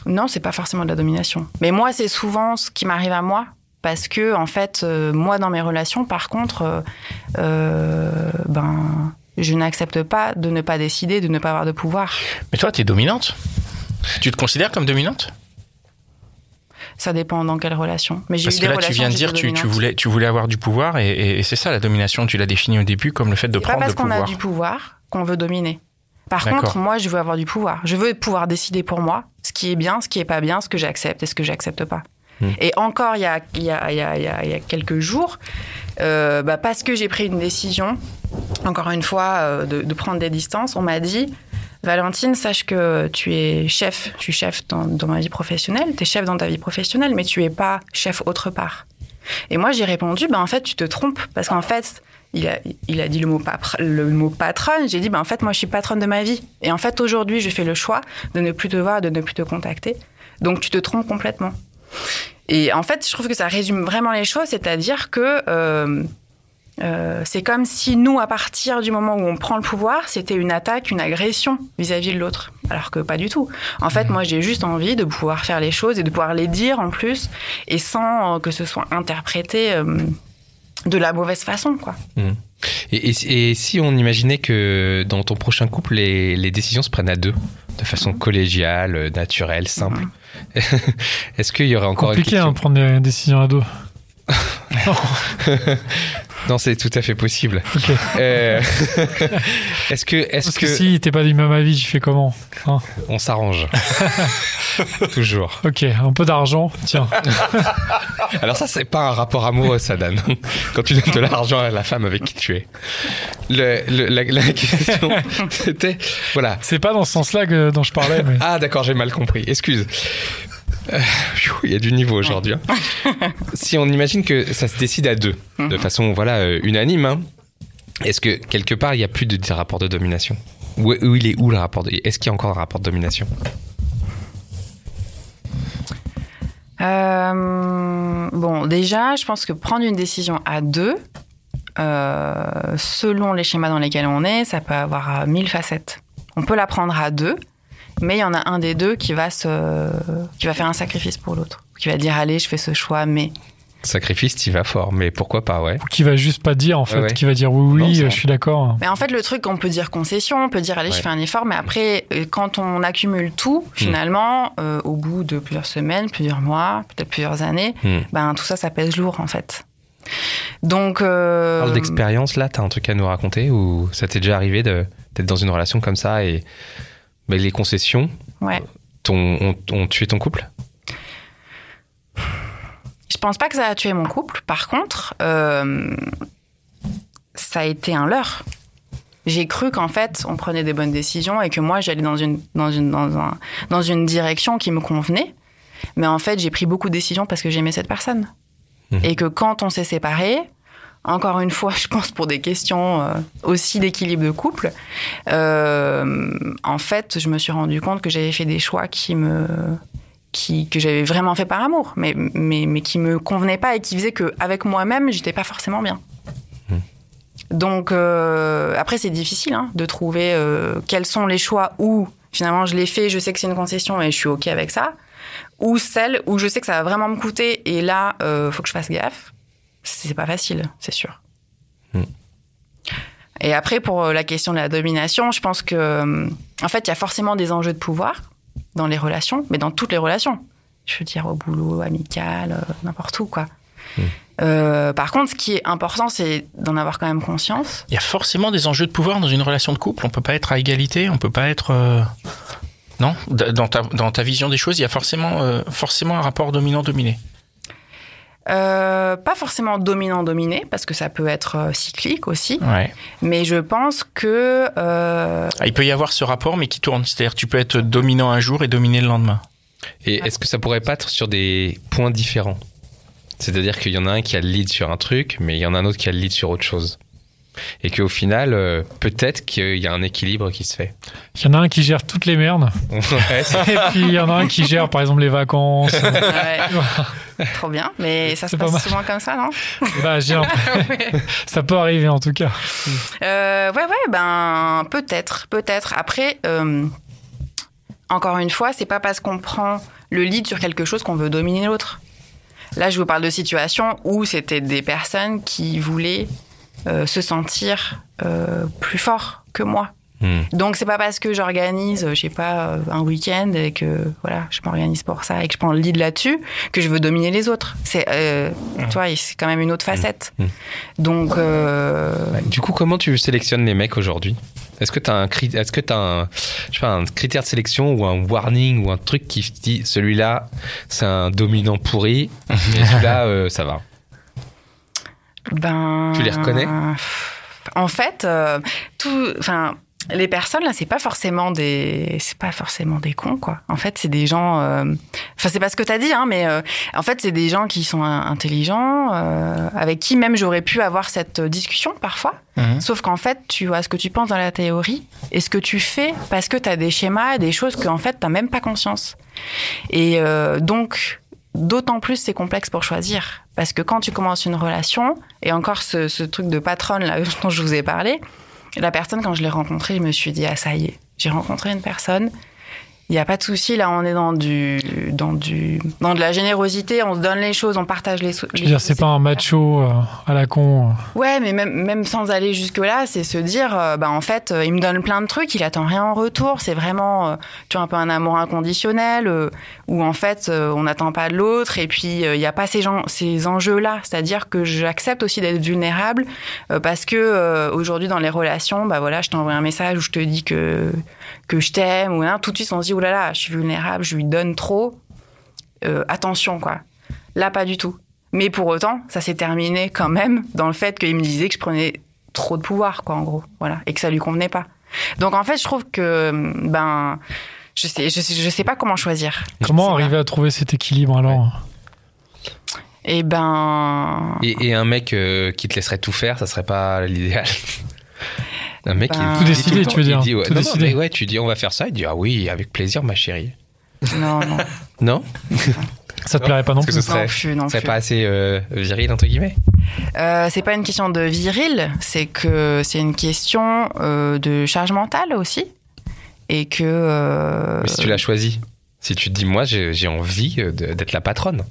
Speaker 4: Non, c'est pas forcément de la domination. Mais moi, c'est souvent ce qui m'arrive à moi. Parce que, en fait, euh, moi, dans mes relations, par contre, euh, euh, ben, je n'accepte pas de ne pas décider, de ne pas avoir de pouvoir.
Speaker 1: Mais toi, tu es dominante Tu te considères comme dominante?
Speaker 4: Ça dépend dans quelle relation. Mais j'ai
Speaker 1: Parce
Speaker 4: eu
Speaker 1: que
Speaker 4: des
Speaker 1: là, tu viens de dire tu, tu voulais, tu voulais avoir du pouvoir et, et- et c'est ça la domination. Tu l'as défini au début comme le fait de
Speaker 4: C'est pas
Speaker 1: prendre
Speaker 4: parce
Speaker 1: le
Speaker 4: qu'on a
Speaker 1: pouvoir.
Speaker 4: du pouvoir qu'on veut dominer. Par
Speaker 1: D'accord.
Speaker 4: contre, moi, je veux avoir du pouvoir. Je veux pouvoir décider pour moi ce qui est bien, ce qui est pas bien, ce que j'accepte et ce que j'accepte pas.
Speaker 1: Hmm.
Speaker 4: Et encore, il y a, y, a, y, y a- quelques jours, euh, bah, parce que j'ai pris une décision, encore une fois, euh, de, prendre des distances, on m'a dit Valentine, sache que tu es chef. Tu es chef dans, ma vie professionnelle, tu es chef dans ta vie professionnelle, mais tu es pas chef autre part. Et moi, j'ai répondu, bah, en fait, tu te trompes, parce qu'en fait, il a, il a dit le mot, le mot patronne. J'ai dit, ben, en fait, moi, je suis patronne de ma vie. Et en fait, aujourd'hui, je fais le choix de ne plus te voir, de ne plus te contacter. Donc, tu te trompes complètement. Et en fait, je trouve que ça résume vraiment les choses, c'est-à-dire que euh, euh, c'est comme si nous, à partir du moment où on prend le pouvoir, c'était une attaque, une agression vis-à-vis de l'autre. Alors que pas du tout. En fait, moi, j'ai juste envie de pouvoir faire les choses et de pouvoir les dire en plus, et sans euh, que ce soit interprété euh, de la mauvaise façon, quoi.
Speaker 2: Et, et- et si on imaginait que dans ton prochain couple, les, les décisions se prennent à deux, de façon collégiale, euh, naturelle, simple, <laughs> est-ce qu'il y aurait encore
Speaker 3: Compliqué
Speaker 2: une
Speaker 3: hein, prendre des décisions à deux.
Speaker 2: Non, c'est tout à fait possible. <laughs> Euh, <laughs> est-ce que, est-ce
Speaker 3: Parce
Speaker 2: que,
Speaker 3: que si t'es pas du même avis, j'y fais comment Hein?
Speaker 2: On s'arrange <laughs> Toujours.
Speaker 3: Ok, un peu d'argent, tiens.
Speaker 2: Alors ça, c'est pas un rapport amoureux, ça, Dan. Quand tu donnes de l'argent à la femme avec qui tu es. Le, le- la, la question, c'était, voilà.
Speaker 3: C'est pas dans ce sens-là que dont je parlais, mais
Speaker 2: Ah d'accord, j'ai mal compris. Excuse. Euh, Il y a du niveau aujourd'hui. hein. si on imagine que ça se décide à deux, de façon voilà euh, unanime, hein, est-ce que quelque part il n'y a plus de, de rapport de domination? Où, où il est où le rapport Est-ce qu'il y a encore un rapport de domination?
Speaker 4: Euh, bon, déjà, je pense que prendre une décision à deux, euh, selon les schémas dans lesquels on est, ça peut avoir mille facettes. On peut la prendre à deux, mais il y en a un des deux qui va se, qui va faire un sacrifice pour l'autre, qui va dire allez, je fais ce choix, mais
Speaker 2: Sacrifice, tu vas fort, mais pourquoi pas, ouais.
Speaker 3: qui va juste pas dire en fait,
Speaker 2: Ouais,
Speaker 3: qui va dire oui, oui, euh, je suis d'accord.
Speaker 4: Mais en fait, le truc, on peut dire concession, on peut dire allez,
Speaker 2: Ouais.
Speaker 4: je fais un effort, mais après, euh, quand on accumule tout, finalement, euh, au bout de plusieurs semaines, plusieurs mois, peut-être plusieurs années,
Speaker 2: Hmm.
Speaker 4: ben tout ça, ça pèse lourd en fait. Donc, euh,
Speaker 2: Parle d'expérience là, t'as un truc à nous raconter ou ça t'est déjà arrivé de- d'être dans une relation comme ça et ben, les concessions
Speaker 4: ouais.
Speaker 2: ont, ont tué ton couple?
Speaker 4: Je pense pas que ça a tué mon couple. Par contre, euh, ça a été un leurre. J'ai cru qu'en fait, on prenait des bonnes décisions et que moi, j'allais dans une, dans, une, dans, un- dans une direction qui me convenait. Mais en fait, j'ai pris beaucoup de décisions parce que j'aimais cette personne.
Speaker 2: Mhm.
Speaker 4: Et que quand on s'est séparés, encore une fois, je pense pour des questions euh, aussi d'équilibre de couple, euh, en fait, je me suis rendu compte que j'avais fait des choix qui me, qui, que j'avais vraiment fait par amour, mais, mais, mais qui me convenaient pas et qui faisaient qu'avec moi-même, j'étais pas forcément bien. Donc, euh, après, c'est difficile hein, de trouver quels sont les choix où finalement je l'ai fait, je sais que c'est une concession et je suis OK avec ça, ou celles où je sais que ça va vraiment me coûter et là, euh, faut que je fasse gaffe. C'est pas facile, c'est sûr.
Speaker 2: Hmm.
Speaker 4: Et après, pour la question de la domination, je pense que, euh, en fait, il y a forcément des enjeux de pouvoir dans les relations, mais dans toutes les relations. Je veux dire, au boulot, amical, euh, n'importe où, quoi. Euh, par contre, ce qui est important, c'est d'en avoir quand même conscience.
Speaker 1: Il y a forcément des enjeux de pouvoir dans une relation de couple. On peut pas être à égalité, on peut pas être. euh, Non? Dans ta, dans ta vision des choses, il y a forcément, euh, forcément un rapport dominant-dominé.
Speaker 4: Euh, pas forcément dominant-dominé, parce que ça peut être euh, cyclique aussi,
Speaker 1: Ouais.
Speaker 4: mais je pense que euh,
Speaker 1: Ah, Il peut y avoir ce rapport, mais qui tourne. C'est-à-dire, tu peux être dominant un jour et dominer le lendemain.
Speaker 2: Et est-ce que ça pourrait pas être sur des points différents? C'est-à-dire qu'il y en a un qui a le lead sur un truc, mais il y en a un autre qui a le lead sur autre chose. Et qu'au final, euh, peut-être qu'il y a un équilibre qui se fait.
Speaker 3: Il y en a un qui gère toutes les merdes, <laughs>
Speaker 2: Ouais,
Speaker 3: et puis il y en a un qui gère par exemple les vacances.
Speaker 4: ouais, <laughs> trop bien, mais ça se
Speaker 3: pas
Speaker 4: passe
Speaker 3: mal.
Speaker 4: souvent comme ça, non? <laughs>
Speaker 3: Bah, ça peut arriver en tout cas.
Speaker 4: Euh, ouais, ouais, ben peut-être, peut-être. Après, euh, encore une fois, c'est pas parce qu'on prend le lead sur quelque chose qu'on veut dominer l'autre. Là, je vous parle de situations où c'était des personnes qui voulaient se sentir euh, plus forts que moi.
Speaker 2: Hmm.
Speaker 4: Donc c'est pas parce que j'organise, je sais pas, euh, un week-end et que voilà, je m'organise pour ça et que je prends le lead là-dessus que je veux dominer les autres. C'est, euh, tu vois, c'est quand même une autre facette.
Speaker 2: Mmh.
Speaker 4: Donc euh,
Speaker 2: Du coup, comment tu sélectionnes les mecs aujourd'hui? Est-ce que tu as un est-ce que t'as un je sais pas un critère de sélection ou un warning ou un truc qui te dit celui-là c'est un dominant pourri et celui-là <laughs> euh, ça va?
Speaker 4: Ben.
Speaker 2: Tu les reconnais
Speaker 4: En fait, euh, tout, enfin, les personnes là, c'est pas forcément des, c'est pas forcément des cons quoi. En fait, c'est des gens. euh, Enfin, c'est pas ce que t'as dit, hein, mais euh, en fait, c'est des gens qui sont in- intelligents, avec qui même j'aurais pu avoir cette discussion parfois.
Speaker 1: Mhm.
Speaker 4: Sauf qu'en fait, tu vois ce que tu penses dans la théorie et ce que tu fais parce que t'as des schémas, des choses que en fait t'as même pas conscience. Et donc, d'autant plus c'est complexe pour choisir. Parce que quand tu commences une relation, et encore ce, ce truc de patronne là <laughs> dont je vous ai parlé, la personne, quand je l'ai rencontrée, je me suis dit, ah ça y est, j'ai rencontré une personne. Il n'y a pas de souci, là on est dans du, dans du, dans de la générosité, on se donne les choses, on partage les, so-
Speaker 3: Je veux dire,
Speaker 4: choses.
Speaker 3: c'est pas un macho euh, à la con. euh.
Speaker 4: Ouais, mais même, même sans aller jusque-là, c'est se dire, euh, bah, en fait, euh, il me donne plein de trucs, il attend rien en retour. C'est vraiment, tu vois, un peu un amour inconditionnel, où en fait, on n'attend pas de l'autre, et puis il n'y a pas ces, gens, ces enjeux-là. C'est-à-dire que j'accepte aussi d'être vulnérable, parce que aujourd'hui, dans les relations, bah voilà, je t'envoie un message où je te dis que, que je t'aime, ou hein, tout de suite, on se dit, là là, je suis vulnérable, je lui donne trop. Euh, attention, quoi. Là, pas du tout. Mais pour autant, ça s'est terminé quand même dans le fait qu'il me disait que je prenais trop de pouvoir, quoi, en gros. Voilà. Et que ça lui convenait pas. Donc, en fait, je trouve que, ben, je sais, je sais, je sais pas comment choisir.
Speaker 3: Comment arriver à trouver cet équilibre alors?
Speaker 4: Et ben.
Speaker 2: Et, et un mec euh, qui te laisserait tout faire, ça serait pas l'idéal. <laughs> Un mec qui
Speaker 4: Tout
Speaker 3: décider,
Speaker 2: le temps,
Speaker 3: tu veux dire.
Speaker 2: dit, ouais,
Speaker 3: Tout
Speaker 2: non, non,
Speaker 3: décider.
Speaker 2: mais ouais, tu dis on va faire ça, il dit ah oui, avec plaisir ma chérie.
Speaker 4: Non, non. <laughs>
Speaker 2: Non <laughs>
Speaker 3: Ça te plairait pas non
Speaker 2: que
Speaker 3: plus
Speaker 2: ce serait,
Speaker 4: non plus, non
Speaker 2: ce serait
Speaker 4: plus.
Speaker 2: pas assez euh, viril entre guillemets.
Speaker 4: Euh, c'est pas une question de viril, c'est que c'est une question euh, de charge mentale aussi. Et que. euh,
Speaker 2: Mais si tu l'as choisi, si tu te dis moi j'ai envie d'être la patronne,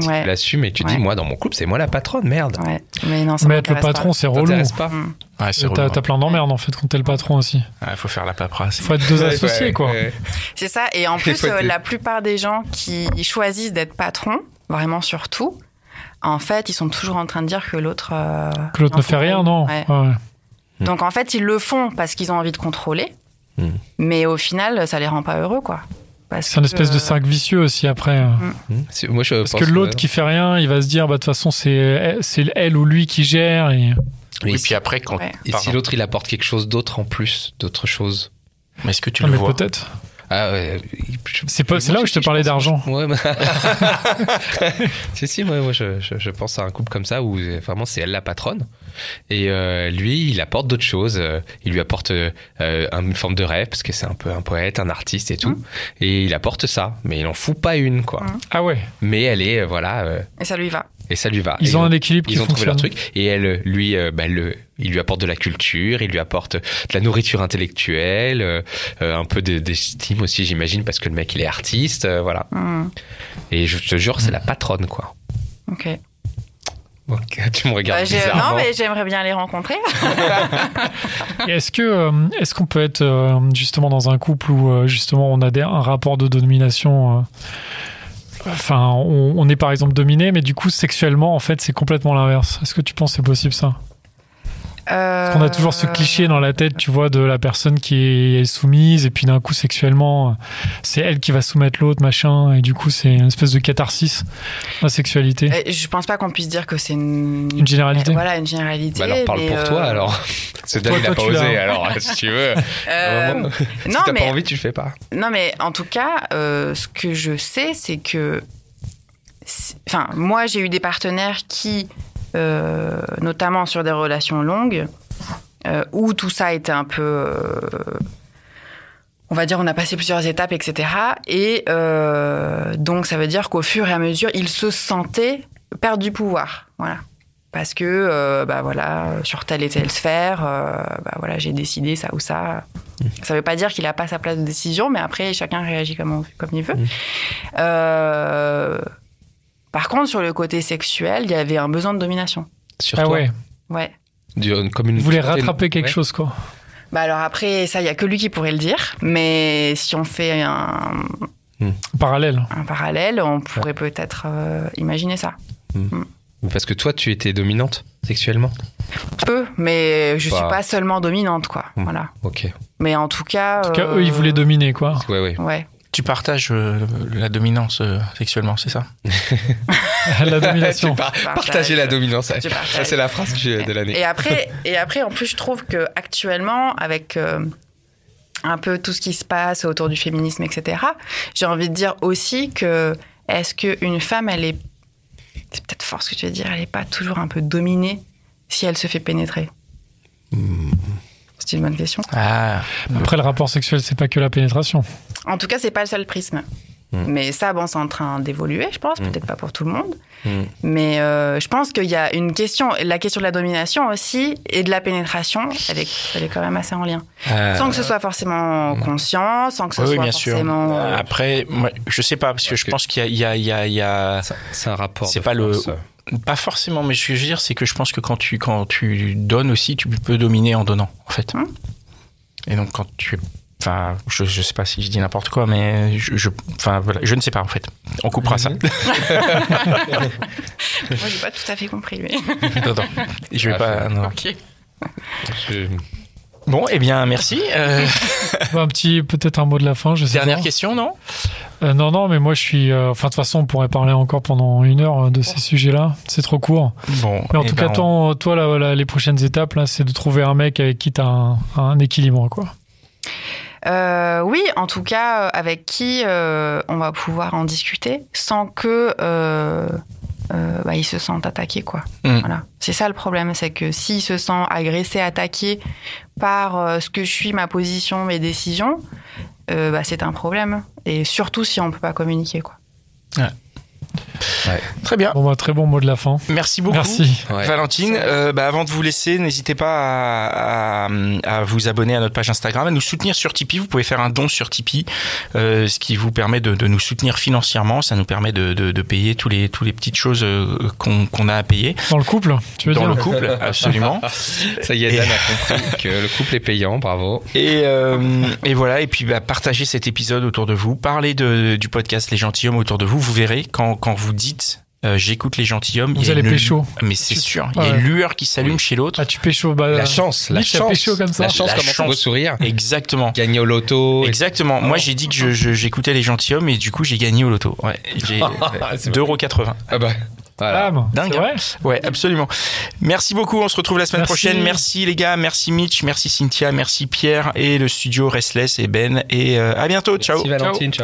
Speaker 2: tu
Speaker 4: ouais,
Speaker 2: l'assumes et tu dis moi dans mon couple c'est moi la patronne, merde.
Speaker 4: ouais. Mais non, ça
Speaker 3: Mais être le patron,
Speaker 4: pas.
Speaker 3: c'est relou.
Speaker 2: pas
Speaker 4: Mm.
Speaker 1: Ouais, c'est
Speaker 3: T'as plein d'emmerdes en fait quand t'es le patron aussi.
Speaker 1: Il faut faire la paperasse.
Speaker 3: Faut être deux
Speaker 2: Ouais,
Speaker 3: associés
Speaker 2: ouais,
Speaker 3: quoi.
Speaker 2: ouais.
Speaker 4: C'est ça. Et en <laughs> plus, euh, la plupart des gens qui choisissent d'être patron, vraiment surtout, en fait, ils sont toujours en train de dire que l'autre. euh,
Speaker 3: Que l'autre ne fait rien, non
Speaker 4: Ouais.
Speaker 3: Ouais.
Speaker 4: Donc en fait, ils le font parce qu'ils ont envie de contrôler,
Speaker 2: Hmm.
Speaker 4: mais au final, ça les rend pas heureux, quoi. Parce
Speaker 3: C'est un
Speaker 4: que,
Speaker 3: espèce de cercle vicieux aussi après.
Speaker 2: Hmm. C'est- Moi je
Speaker 3: Parce que l'autre qui fait rien, il va se dire bah de toute façon c'est c'est elle ou lui qui gère et
Speaker 1: puis après, quand.
Speaker 4: Ouais.
Speaker 2: et
Speaker 1: Pardon.
Speaker 2: si l'autre il apporte quelque chose d'autre en plus, d'autres choses.
Speaker 1: Mais est-ce que tu
Speaker 3: Ah,
Speaker 1: le
Speaker 3: mais
Speaker 1: vois
Speaker 3: peut-être.
Speaker 2: Ah ouais. je-
Speaker 3: C'est pas- c'est là où je te parlais d'argent.
Speaker 2: Ouais. mais- <laughs> <laughs> si si moi, moi je, je, je pense à un couple comme ça où euh, vraiment c'est elle la patronne et euh, lui il apporte d'autres choses. Euh, Il lui apporte euh, une forme de rêve parce que c'est un peu un poète, un artiste et tout.
Speaker 4: Mmh.
Speaker 2: Et il apporte ça, mais il en fout pas une quoi.
Speaker 4: Mmh.
Speaker 3: Ah ouais.
Speaker 2: Mais elle est euh, voilà euh,
Speaker 4: Et ça lui va.
Speaker 2: et ça lui va.
Speaker 3: Ils
Speaker 2: Et
Speaker 3: ont un équilibre qui
Speaker 2: ils ont trouvé leur truc et elle lui euh, bah, le il lui apporte de la culture il lui apporte de la nourriture intellectuelle euh, un peu de- d'estime aussi j'imagine parce que le mec il est artiste euh, voilà
Speaker 4: Hmm.
Speaker 2: et je te jure c'est la patronne quoi
Speaker 4: Ok.
Speaker 2: Ok, <laughs> tu me regardes
Speaker 4: Bah, j'ai-
Speaker 2: bizarrement
Speaker 4: non, mais j'aimerais bien les rencontrer. <laughs> <laughs>
Speaker 3: Est-ce que euh, est-ce qu'on peut être euh, justement dans un couple où euh, justement on a des- un rapport de domination Enfin, on, on est par exemple dominé, mais du coup sexuellement en fait c'est complètement l'inverse. Est-ce que tu penses que c'est possible ça? Parce qu'on a toujours ce cliché dans la tête, tu vois, de la personne qui est soumise et puis d'un coup sexuellement euh, c'est elle qui va soumettre l'autre, machin, et du coup c'est une espèce de catharsis la sexualité.
Speaker 4: Euh, Je pense pas qu'on puisse dire que c'est une...
Speaker 3: Une généralité.
Speaker 4: Voilà, une généralité.
Speaker 2: Bah alors parle
Speaker 4: mais,
Speaker 2: pour
Speaker 4: euh,
Speaker 2: toi alors ce Dan
Speaker 3: Toi, toi,
Speaker 2: pas
Speaker 3: tu
Speaker 2: osé
Speaker 3: l'as.
Speaker 2: alors si tu veux
Speaker 4: euh,
Speaker 2: Vraiment, si
Speaker 4: non,
Speaker 2: t'as
Speaker 4: mais
Speaker 2: pas envie tu le fais pas
Speaker 4: Non, mais en tout cas, euh, ce que je sais, c'est que. Enfin, moi, j'ai eu des partenaires qui, euh, notamment sur des relations longues, euh, où tout ça était un peu. euh, on va dire, on a passé plusieurs étapes, etc. Et euh, donc, ça veut dire qu'au fur et à mesure, ils se sentaient perdre du pouvoir. Voilà. Parce que, euh, bah voilà, sur telle et telle sphère, euh, bah voilà, j'ai décidé ça ou ça. Ça veut pas dire qu'il a pas sa place de décision, mais après, chacun réagit comme, on- comme il veut.
Speaker 2: Mmh.
Speaker 4: Euh, par contre, sur le côté sexuel, il y avait un besoin de domination.
Speaker 2: sur
Speaker 3: Ah
Speaker 2: toi
Speaker 3: ouais,
Speaker 4: Ouais.
Speaker 2: Du- comme une
Speaker 3: vous voulez rattraper quelque
Speaker 2: ouais.
Speaker 3: chose quoi.
Speaker 4: Bah alors après, ça, il y a que lui qui pourrait le dire. Mais si on fait un,
Speaker 3: Parallèle.
Speaker 4: un parallèle, on pourrait peut-être euh, imaginer ça.
Speaker 2: parce que toi tu étais dominante sexuellement
Speaker 4: Peu, mais je
Speaker 2: Bah.
Speaker 4: suis pas seulement dominante, quoi.
Speaker 2: Hmm.
Speaker 4: Voilà.
Speaker 2: ok
Speaker 4: Mais en tout cas.
Speaker 3: En tout cas,
Speaker 4: euh,
Speaker 3: eux, ils voulaient dominer, quoi.
Speaker 2: ouais ouais
Speaker 4: Ouais.
Speaker 1: Tu partages euh, la dominance euh, sexuellement, c'est ça <laughs>
Speaker 3: la domination.
Speaker 2: Tu par-
Speaker 4: Partage.
Speaker 2: partager la dominance
Speaker 4: Tu
Speaker 2: ça c'est la phrase de l'année
Speaker 4: Et après, et après, en plus, je trouve que actuellement, avec euh, un peu tout ce qui se passe autour du féminisme, etc. J'ai envie de dire aussi que est-ce qu'une femme, elle est, c'est peut-être fort ce que tu veux dire, elle n'est pas toujours un peu dominée si elle se fait pénétrer? C'est une bonne question.
Speaker 1: Ah,
Speaker 3: Après, le rapport sexuel, c'est pas que la pénétration.
Speaker 4: En tout cas, c'est pas le seul prisme.
Speaker 2: Mm.
Speaker 4: Mais ça, bon, c'est en train d'évoluer, je pense. Peut-être pas pour tout le monde.
Speaker 2: Mm.
Speaker 4: Mais euh, je pense qu'il y a une question, la question de la domination aussi, et de la pénétration, elle est, elle est quand même assez en lien.
Speaker 1: euh,
Speaker 4: Sans que ce soit forcément conscient, sans que ce
Speaker 1: oui, oui,
Speaker 4: soit
Speaker 1: bien sûr.
Speaker 4: forcément... euh,
Speaker 1: Après, moi, je sais pas, parce que je pense qu'il y a, il y a, il y a, a-
Speaker 2: C'est un rapport.
Speaker 1: C'est pas le-. Pas forcément, mais ce que je veux dire, c'est que je pense que quand tu, quand tu donnes aussi, tu peux dominer en donnant, en fait.
Speaker 4: Hum.
Speaker 1: Et donc, quand tu, enfin, je, je sais pas si je dis n'importe quoi, mais je, je- enfin, voilà, je ne sais pas, en fait. On coupera ça.
Speaker 4: Moi, j'ai pas tout à fait compris, lui.
Speaker 1: non, non, je vais
Speaker 2: Ah,
Speaker 1: pas, non.
Speaker 4: ok.
Speaker 2: Je-
Speaker 1: Bon, eh bien, merci. Euh,
Speaker 3: un petit, peut-être un mot de la fin, je sais
Speaker 1: dernière
Speaker 3: pas.
Speaker 1: question, non?
Speaker 3: Euh, non, non, mais moi je suis. euh, Enfin, de toute façon, on pourrait parler encore pendant une heure de ces sujets-là. C'est trop court.
Speaker 1: Bon.
Speaker 3: Mais en
Speaker 1: eh
Speaker 3: tout
Speaker 1: ben,
Speaker 3: cas, toi, toi là, là, les prochaines étapes, là, c'est de trouver un mec avec qui t'as un, un équilibre, quoi.
Speaker 4: Euh, oui, en tout cas, avec qui euh, on va pouvoir en discuter sans que euh, euh, bah, il se sente attaqué, quoi.
Speaker 1: Mm.
Speaker 4: Voilà. C'est ça le problème, c'est que s'il se sent agressé, attaqué par euh, ce que je suis, ma position, mes décisions, euh, bah, c'est un problème. Et surtout si on peut pas communiquer, quoi.
Speaker 1: Très bien.
Speaker 3: Bon, bah, très bon mot de la fin.
Speaker 1: Merci beaucoup.
Speaker 3: Merci.
Speaker 2: Ouais.
Speaker 1: Valentine, euh, bah, avant de vous laisser, n'hésitez pas à, à- à vous abonner à notre page Instagram, à nous soutenir sur Tipeee. Vous pouvez faire un don sur Tipeee, euh, ce qui vous permet de, de nous soutenir financièrement. Ça nous permet de, de, de payer tous les, tous les petites choses euh, qu'on qu'on a à payer
Speaker 3: Dans le couple, tu veux
Speaker 1: dans
Speaker 3: dire
Speaker 1: le couple, <laughs> absolument.
Speaker 2: Ça y est,
Speaker 1: Et-
Speaker 2: Dan a compris que le couple est payant, bravo.
Speaker 1: Et, euh, et voilà, et puis bah, partagez cet épisode autour de vous, parlez de, du podcast Les Gentilhommes autour de vous. Vous verrez quand, quand vous dites euh, j'écoute les gentilshommes,
Speaker 3: Vous
Speaker 1: il y a
Speaker 3: allez
Speaker 1: une-
Speaker 3: pécho.
Speaker 1: Mais c'est sûr, il y a une lueur qui s'allume chez l'autre.
Speaker 3: Ah, tu pécho, bah.
Speaker 2: La chance, la chance.
Speaker 3: pécho comme ça.
Speaker 2: La chance
Speaker 1: La
Speaker 2: commence
Speaker 1: chance.
Speaker 2: sourire.
Speaker 1: Exactement.
Speaker 2: Gagner au loto.
Speaker 1: Exactement. Moi, j'ai dit que je- je- j'écoutais les gentilshommes et du coup, j'ai gagné au loto. Ouais, j'ai <laughs>
Speaker 2: C'est
Speaker 1: 2,80€.
Speaker 2: Ah bah, voilà.
Speaker 1: Dingue,
Speaker 3: vrai
Speaker 1: Ouais, absolument. Merci beaucoup. On se retrouve la semaine
Speaker 3: Merci.
Speaker 1: prochaine. Merci les gars. Merci Mitch. Merci Cynthia. Merci Pierre et le studio Restless et Ben. Et euh, à bientôt. Ciao.
Speaker 2: Merci Valentine. Ciao.